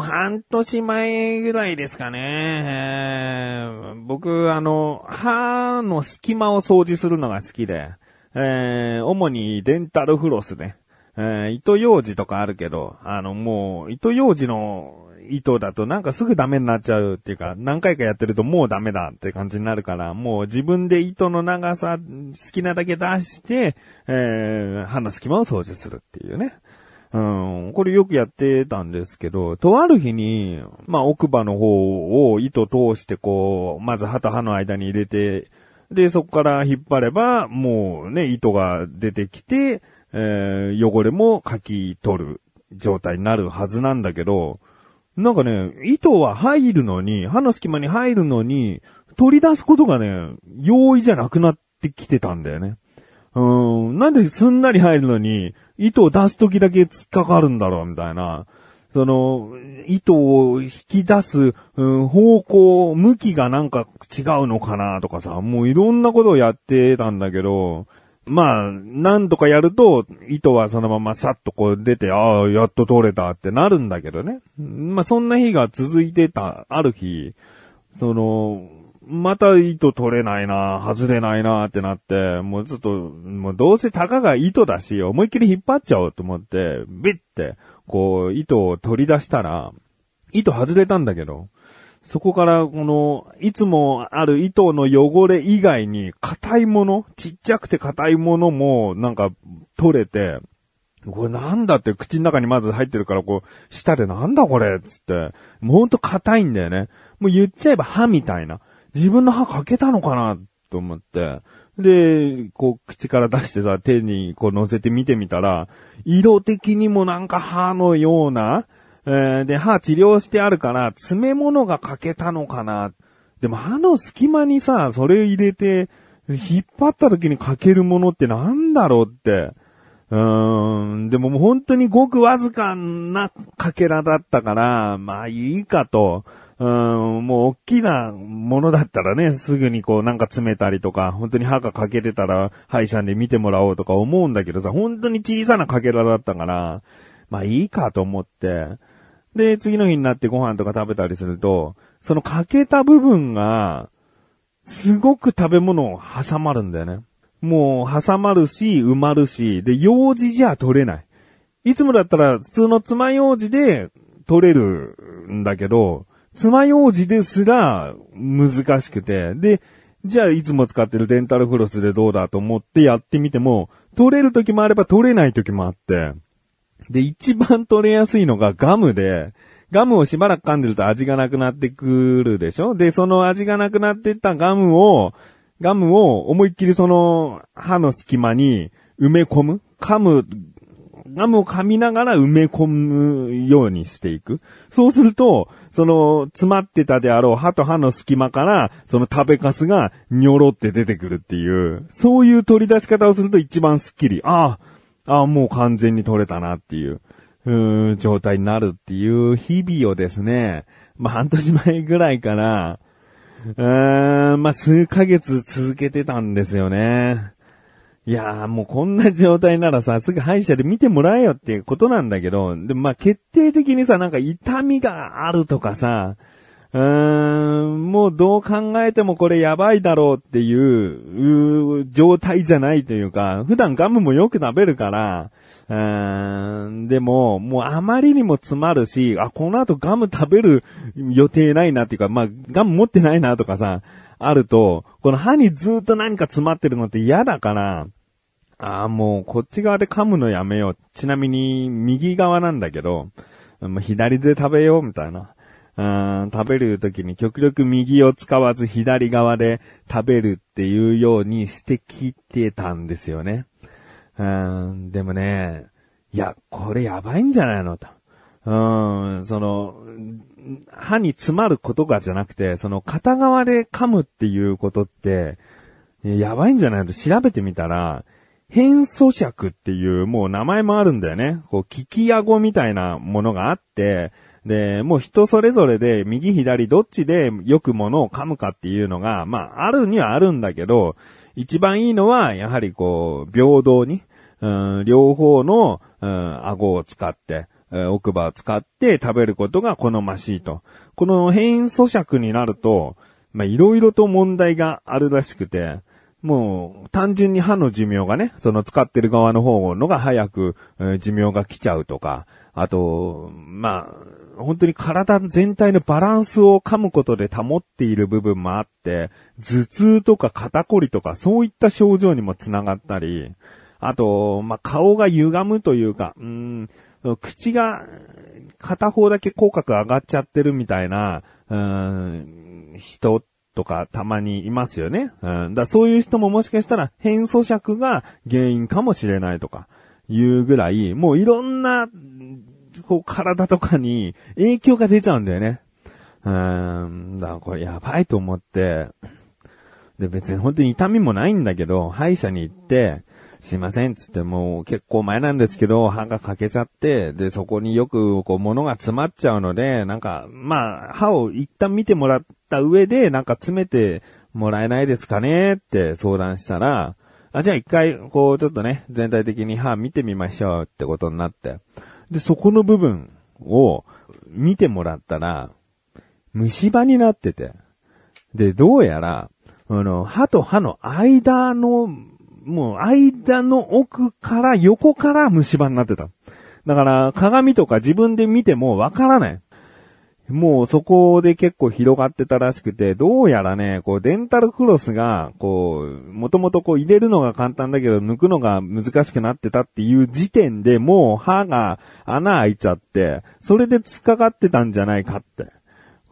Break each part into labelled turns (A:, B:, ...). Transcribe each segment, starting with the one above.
A: もう半年前ぐらいですかね。僕、あの、歯の隙間を掃除するのが好きで、えー主にデンタルフロスね。えー糸用紙とかあるけど、あの、もう、糸用紙の糸だとなんかすぐダメになっちゃうっていうか、何回かやってるともうダメだって感じになるから、もう自分で糸の長さ好きなだけ出して、えー歯の隙間を掃除するっていうね。うん、これよくやってたんですけど、とある日に、まあ奥歯の方を糸通してこう、まず歯と歯の間に入れて、で、そこから引っ張れば、もうね、糸が出てきて、えー汚れもかき取る状態になるはずなんだけど、なんかね、糸は入るのに、歯の隙間に入るのに、取り出すことがね、容易じゃなくなってきてたんだよね。うん、なんですんなり入るのに、糸を出すときだけ突っかかるんだろう、みたいな。その、糸を引き出す、うん、方向、向きがなんか違うのかなとかさ、もういろんなことをやってたんだけど、まあ、なんとかやると、糸はそのままさっとこう出て、ああ、やっと取れたってなるんだけどね。まあ、そんな日が続いてた、ある日、その、また糸取れないな、外れないなってなって、もうちょっと、もうどうせたかが糸だし、思いっきり引っ張っちゃおうと思って、ビッて、こう、糸を取り出したら、糸外れたんだけど、そこから、この、いつもある糸の汚れ以外に、硬いものちっちゃくて硬いものも、なんか、取れて、これなんだって口の中にまず入ってるから、こう、舌でなんだこれつって、もうほんと硬いんだよね。もう言っちゃえば歯みたいな。自分の歯かけたのかなと思って。で、こう、口から出してさ、手にこう乗せて見てみたら、色的にもなんか歯のような、えーで、歯治療してあるから、詰め物が欠けたのかな。でも歯の隙間にさ、それを入れて、引っ張った時に欠けるものってなんだろうって。うーん、でももう本当にごくわずかなかけらだったから、まあいいかと。うーん、もう大きなものだったらね、すぐにこうなんか詰めたりとか、本当に歯が欠けてたら歯医者で見てもらおうとか思うんだけどさ、本当に小さなかけらだったから、まあいいかと思って。で、次の日になってご飯とか食べたりすると、その欠けた部分が、すごく食べ物を挟まるんだよね。もう挟まるし、埋まるし、で、用事じゃ取れない。いつもだったら普通の爪楊枝で取れるんだけど、爪楊枝ですら難しくて、で、じゃあいつも使ってるデンタルフロスでどうだと思ってやってみても、取れる時もあれば取れない時もあって、で、一番取れやすいのがガムで、ガムをしばらく噛んでると味がなくなってくるでしょ？で、その味がなくなってったガムを、ガムを思いっきりその歯の隙間に埋め込む噛む、ガムを噛みながら埋め込むようにしていく。そうすると、その詰まってたであろう歯と歯の隙間から、その食べかすがにょろって出てくるっていう、そういう取り出し方をすると一番スッキリ。ああ、ああ、もう完全に取れたなっていう。うん状態になるっていう日々をですね、まあ半年前ぐらいから、うーん、まあ数ヶ月続けてたんですよね。いやーもうこんな状態ならさ、すぐ歯医者で見てもらえよっていうことなんだけど、でもまあ決定的にさ、なんか痛みがあるとかさ、うーん、もうどう考えてもこれやばいだろうっていう、う状態じゃないというか、普段ガムもよく食べるから、うーんでも、もうあまりにも詰まるし、あ、この後ガム食べる予定ないなっていうか、まあ、ガム持ってないなとかさ、あると、この歯にずっと何か詰まってるのって嫌だから、ああ、もうこっち側で噛むのやめよう。ちなみに右側なんだけど、ま左で食べようみたいな。食べるときに極力右を使わず左側で食べるっていうようにしてきてたんですよね。うんでもね、いや、これやばいんじゃないのと。うん、その、歯に詰まることがじゃなくて、その片側で噛むっていうことって、やばいんじゃないの調べてみたら、変素尺っていうもう名前もあるんだよね。こう、聞き顎みたいなものがあって、で、もう人それぞれで右左どっちでよくものを噛むかっていうのが、まあ、あるにはあるんだけど、一番いいのは、やはりこう、平等に、うん、両方の、うん、顎を使って、え奥歯を使って食べることが好ましいと。この変咀嚼になると、まあ、いろいろと問題があるらしくて、もう、単純に歯の寿命がね、その使ってる側の方のが早く、寿命が来ちゃうとか、あと、まあ、本当に体全体のバランスを噛むことで保っている部分もあって、頭痛とか肩こりとかそういった症状にもつながったり、あと、まあ、顔が歪むというか、うん、口が片方だけ口角上がっちゃってるみたいな、うーん、人とかたまにいますよね。うん、だそういう人ももしかしたら変装尺が原因かもしれないとかいうぐらい、もういろんな、こう体とかに影響が出ちゃうんだよね。うん、だからこれやばいと思って、で別に本当に痛みもないんだけど、歯医者に行って、すいません、つってもう結構前なんですけど、歯が欠けちゃって、で、そこによくこう物が詰まっちゃうので、なんか、まあ、歯を一旦見てもらった上で、なんか詰めてもらえないですかねって相談したら、あ、じゃあ一回、こうちょっとね、全体的に歯見てみましょうってことになって。で、そこの部分を見てもらったら、虫歯になってて。で、どうやら、あの、歯と歯の間の、もう間の奥から横から虫歯になってた。だから、鏡とか自分で見てもわからない。もうそこで結構広がってたらしくて、どうやらね、こうデンタルフロスが、こう、もともとこう入れるのが簡単だけど抜くのが難しくなってたっていう時点でもう歯が穴開いちゃって、それで突っかかってたんじゃないかって。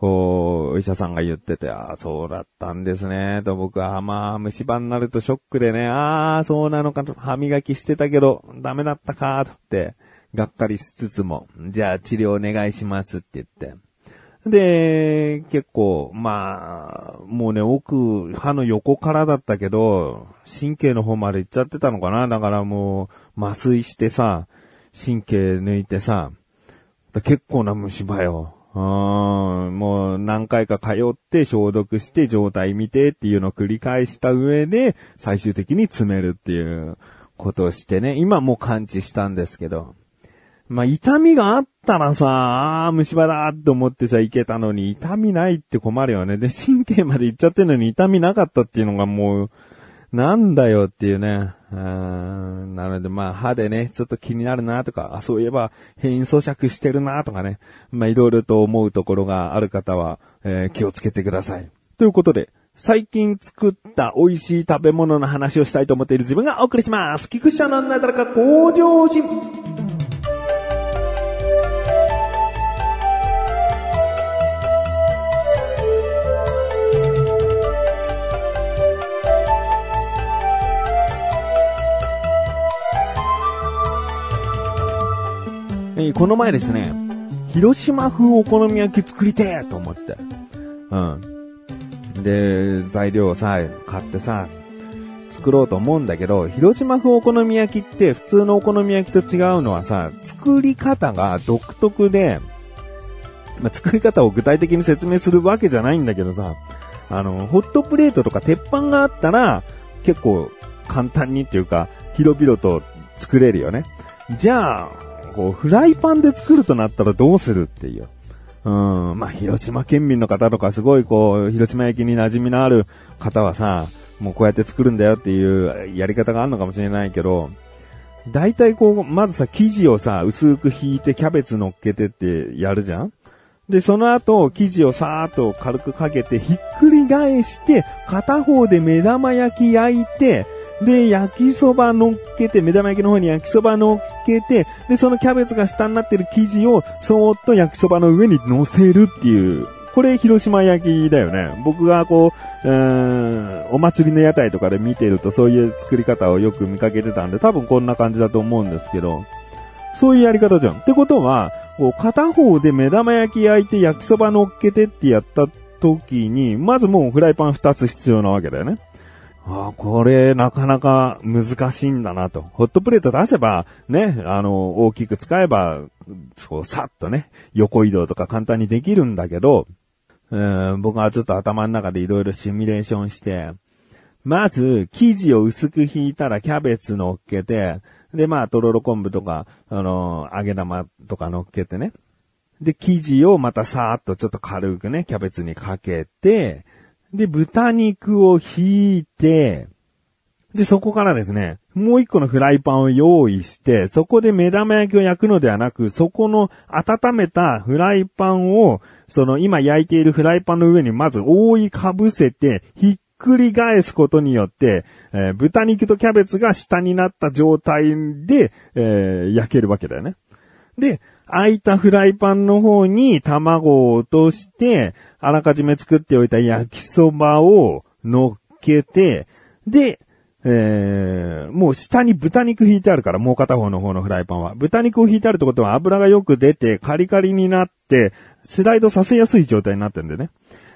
A: こう、お医者さんが言ってて、ああ、そうだったんですね、と僕は、まあ、虫歯になるとショックでね、ああ、そうなのかと、歯磨きしてたけど、ダメだったか、とって、がっかりしつつも、じゃあ治療お願いしますって言って。で、結構、まあ、もうね、奥、歯の横からだったけど、神経の方まで行っちゃってたのかなだからもう、麻酔してさ、神経抜いてさ、結構な虫歯よ。うん、もう何回か通って消毒して状態見てっていうのを繰り返した上で最終的に詰めるっていうことをしてね、今もう完治したんですけど。まあ、痛みがあったらさ、あー虫歯だって思ってさ、いけたのに、痛みないって困るよね。で、神経まで行っちゃってんのに痛みなかったっていうのがもう、なんだよっていうね。うんなのでまあ歯でね、ちょっと気になるなとか、あ、そういえば変咀嚼してるなとかね。まあいろいろと思うところがある方は、えー気をつけてください。ということで、最近作った美味しい食べ物の話をしたいと思っている自分がお送りします。菊池さんのなだらか向上心。えーこの前ですね、広島風お好み焼き作りてーと思って。うん。で、材料をさ、買ってさ、作ろうと思うんだけど、広島風お好み焼きって普通のお好み焼きと違うのはさ、作り方が独特で、まあ、作り方を具体的に説明するわけじゃないんだけどさ、あの、ホットプレートとか鉄板があったら、結構簡単にっていうか、広々と作れるよね。じゃあ、こう、フライパンで作るとなったらどうするっていう。うん、まあ、広島県民の方とかすごいこう、広島焼きに馴染みのある方はさ、もうこうやって作るんだよっていうやり方があるのかもしれないけど、大体こう、まずさ、生地をさ、薄く引いてキャベツ乗っけてってやるじゃんで、その後、生地をさーっと軽くかけて、ひっくり返して、片方で目玉焼き焼いて、で、焼きそば乗っけて、目玉焼きの方に焼きそば乗っけて、で、そのキャベツが下になってる生地を、そーっと焼きそばの上に乗せるっていう、これ広島焼きだよね。僕がこう、うーん、お祭りの屋台とかで見てるとそういう作り方をよく見かけてたんで、多分こんな感じだと思うんですけど、そういうやり方じゃん。ってことは、こう片方で目玉焼き焼いて焼きそば乗っけてってやった時に、まずもうフライパン2つ必要なわけだよね。ああ、これ、なかなか難しいんだなと。ホットプレート出せば、ね、あの、大きく使えば、そう、さっとね、横移動とか簡単にできるんだけど、うん、僕はちょっと頭の中でいろいろシミュレーションして、まず、生地を薄く引いたらキャベツ乗っけて、で、まあ、とろろ昆布とか、あの、揚げ玉とか乗っけてね。で、生地をまたさーっとちょっと軽くね、キャベツにかけて、で、豚肉を引いて、で、そこからですね、もう一個のフライパンを用意して、そこで目玉焼きを焼くのではなく、そこの温めたフライパンを、その今焼いているフライパンの上にまず覆いかぶせて、ひっくり返すことによって、えー、豚肉とキャベツが下になった状態で、えー、焼けるわけだよね。で、空いたフライパンの方に卵を落として、あらかじめ作っておいた焼きそばを乗っけて、で、えー、もう下に豚肉引いてあるから、もう片方の方のフライパンは。豚肉を引いてあるってことは油がよく出て、カリカリになって、スライドさせやすい状態になってるんだよね。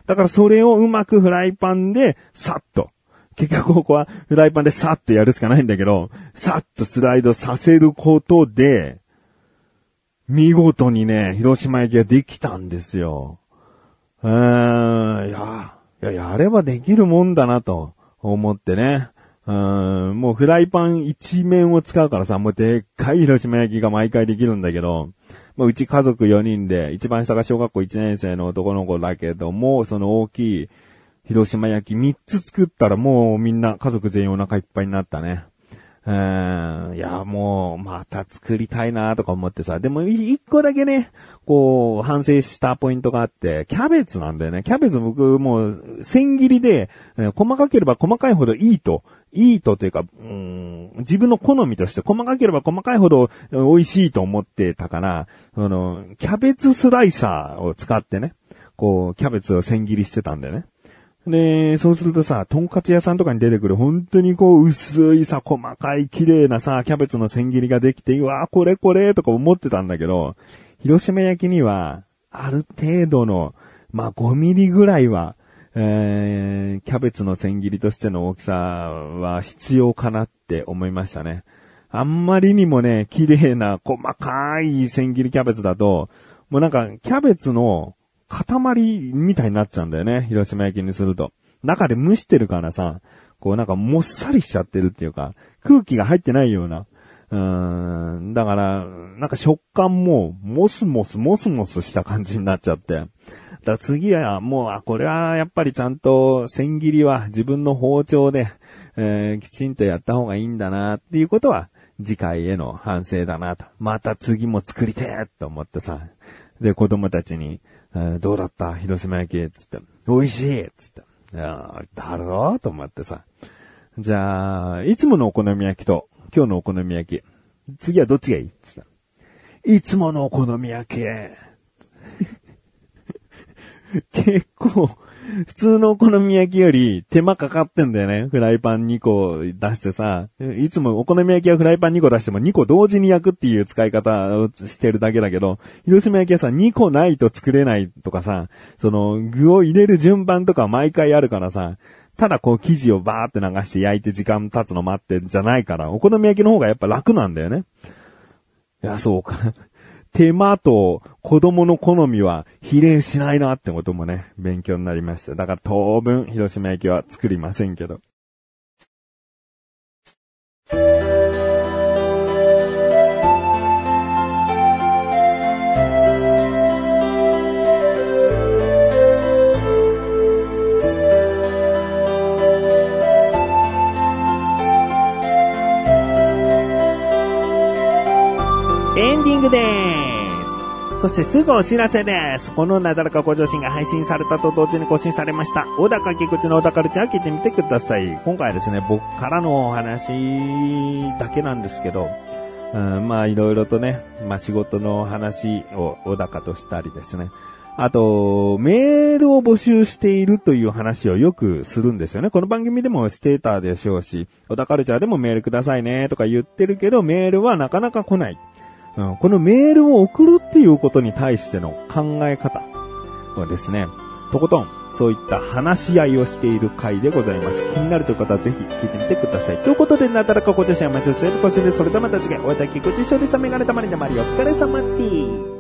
A: だからそれをうまくフライパンで、さっと。結局ここはフライパンでさっとやるしかないんだけど、さっとスライドさせることで、見事にね、広島焼きができたんですよ。うーん、いや、いや、やればできるもんだなと思ってね。うん、もうフライパン一面を使うからさ、もうでっかい広島焼きが毎回できるんだけど、まあ、うち家族4人で、一番下が小学校1年生の男の子だけども、その大きい広島焼き3つ作ったらもうみんな家族全員お腹いっぱいになったね。うん、いや、もう、また作りたいなとか思ってさ。でも、一個だけね、こう、反省したポイントがあって、キャベツなんだよね。キャベツ僕、もう、千切りで、細かければ細かいほどいいといいとというか、うん、自分の好みとして細かければ細かいほど美味しいと思ってたから、あの、キャベツスライサーを使ってね、こう、キャベツを千切りしてたんだよね。で、そうするとさ、とんかつ屋さんとかに出てくる本当にこう薄いさ、細かい綺麗なさ、キャベツの千切りができて、うわこれこれとか思ってたんだけど、広島焼きには、ある程度の、まあ5ミリぐらいは、えー、キャベツの千切りとしての大きさは必要かなって思いましたね。あんまりにもね、綺麗な細かい千切りキャベツだと、もうなんかキャベツの塊みたいになっちゃうんだよね。広島焼きにすると。中で蒸してるからさ、こうなんかもっさりしちゃってるっていうか、空気が入ってないような。うーん、だから、なんか食感も、モスモス、モスモスした感じになっちゃって。だから次はもう、あ、これはやっぱりちゃんと千切りは自分の包丁で、えー、きちんとやった方がいいんだなっていうことは、次回への反省だなと。また次も作りてーと思ってさ。で、子供たちに、え、どうだった？広島焼きつって。美味しいつって。いやだろうと思ってさ。じゃあ、いつものお好み焼きと、今日のお好み焼き。次はどっちがいいつって。いつものお好み焼き。結構、普通のお好み焼きより手間かかってんだよね。フライパン2個出してさ。いつもお好み焼きはフライパン2個出しても2個同時に焼くっていう使い方をしてるだけだけど、広島焼きはさ、2個ないと作れないとかさ、その具を入れる順番とか毎回あるからさ、ただこう生地をバーって流して焼いて時間経つの待ってんじゃないから、お好み焼きの方がやっぱ楽なんだよね。いや、そうか。手間と子供の好みは比例しないなってこともね、勉強になりました。だから当分、広島駅は作りませんけど。ンディングです。そしてすぐお知らせです。このなだらかご上心が配信されたと同時に更新されました。小高菊池の小高ルチャー聞いてみてください。今回はですね、僕からのお話だけなんですけど、うん、まあいろいろとね、まあ仕事の話を小高としたりですね。あと、メールを募集しているという話をよくするんですよね。この番組でもステーターでしょうし、小田カルチャーでもメールくださいねとか言ってるけど、メールはなかなか来ない。うん、このメールを送るっていうことに対しての考え方はですね、とことん、そういった話し合いをしている回でございます。気になるという方はぜひ聞いてみてください。ということで、なだらかご自身はまず末越しで、それではまた次回、お会いいたい菊池勝利さんメガネたまりのまりお疲れ様です。